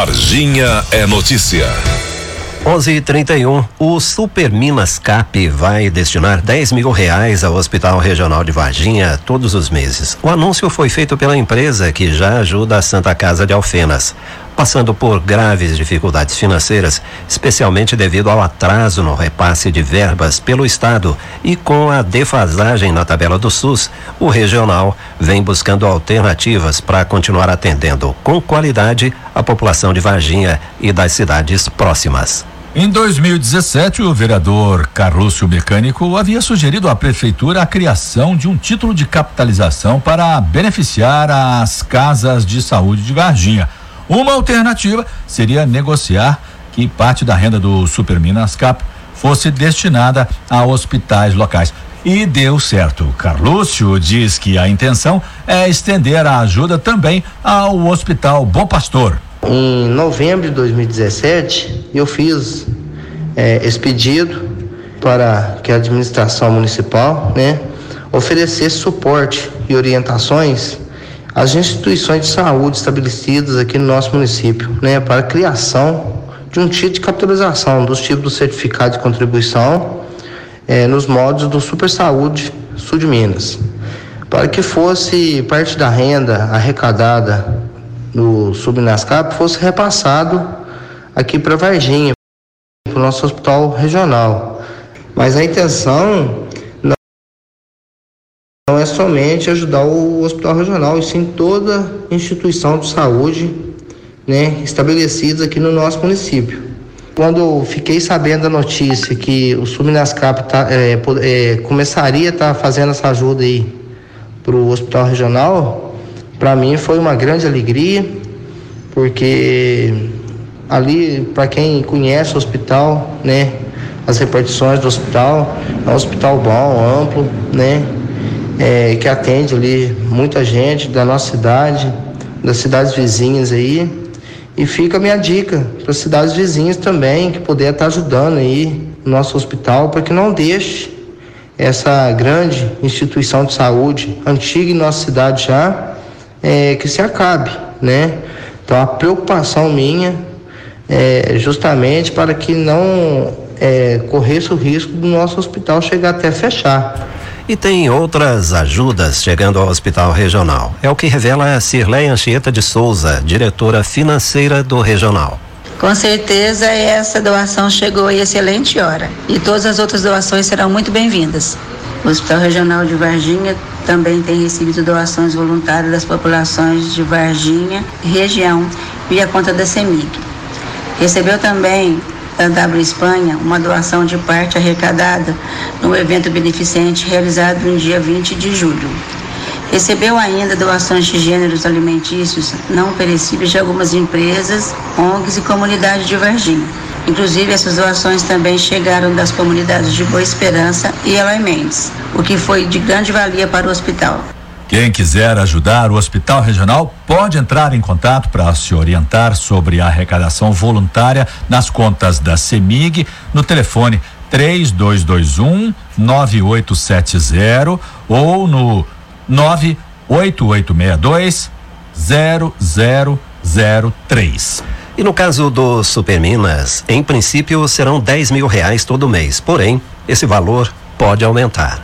Varginha é notícia. 11:31. O Super Minas Cap vai destinar 10 mil reais ao Hospital Regional de Varginha todos os meses. O anúncio foi feito pela empresa que já ajuda a Santa Casa de Alfenas passando por graves dificuldades financeiras, especialmente devido ao atraso no repasse de verbas pelo Estado e com a defasagem na tabela do SUS, o regional vem buscando alternativas para continuar atendendo com qualidade a população de Varginha e das cidades próximas. Em 2017, o vereador Carlúcio Mecânico havia sugerido à prefeitura a criação de um título de capitalização para beneficiar as casas de saúde de Varginha. Uma alternativa seria negociar que parte da renda do Superminas Cap fosse destinada a hospitais locais. E deu certo. Carlúcio diz que a intenção é estender a ajuda também ao Hospital Bom Pastor. Em novembro de 2017, eu fiz é, esse pedido para que a administração municipal né, oferecesse suporte e orientações as instituições de saúde estabelecidas aqui no nosso município, né, para a criação de um tipo de capitalização dos tipos do certificado de contribuição eh, nos modos do Super Saúde Sul de Minas, para que fosse parte da renda arrecadada no Subnascap fosse repassado aqui para Varginha, para o nosso hospital regional. Mas a intenção não é somente ajudar o hospital regional, e sim toda instituição de saúde né, estabelecidas aqui no nosso município. Quando fiquei sabendo da notícia que o Subnascap tá, é, é, começaria a estar tá fazendo essa ajuda aí para o hospital regional, para mim foi uma grande alegria, porque ali, para quem conhece o hospital, né, as repartições do hospital, é um hospital bom, amplo, né, é, que atende ali muita gente da nossa cidade, das cidades vizinhas aí. E fica a minha dica para as cidades vizinhas também, que puder estar tá ajudando aí o nosso hospital, para que não deixe essa grande instituição de saúde, antiga em nossa cidade já, é, que se acabe, né? Então a preocupação minha é justamente para que não é, corresse o risco do nosso hospital chegar até fechar. E tem outras ajudas chegando ao Hospital Regional. É o que revela a Cirlei Anchieta de Souza, diretora financeira do Regional. Com certeza essa doação chegou em excelente hora e todas as outras doações serão muito bem-vindas. O Hospital Regional de Varginha também tem recebido doações voluntárias das populações de Varginha e região via conta da CEMIG. Recebeu também W Espanha uma doação de parte arrecadada no evento beneficente realizado no dia 20 de julho. Recebeu ainda doações de gêneros alimentícios não perecíveis de algumas empresas, ONGs e comunidades de Varginha. Inclusive, essas doações também chegaram das comunidades de Boa Esperança e Eloy Mendes, o que foi de grande valia para o hospital. Quem quiser ajudar o Hospital Regional pode entrar em contato para se orientar sobre a arrecadação voluntária nas contas da CEMIG no telefone 3221 9870 ou no 98862 0003. E no caso do Superminas, em princípio serão 10 mil reais todo mês, porém, esse valor pode aumentar.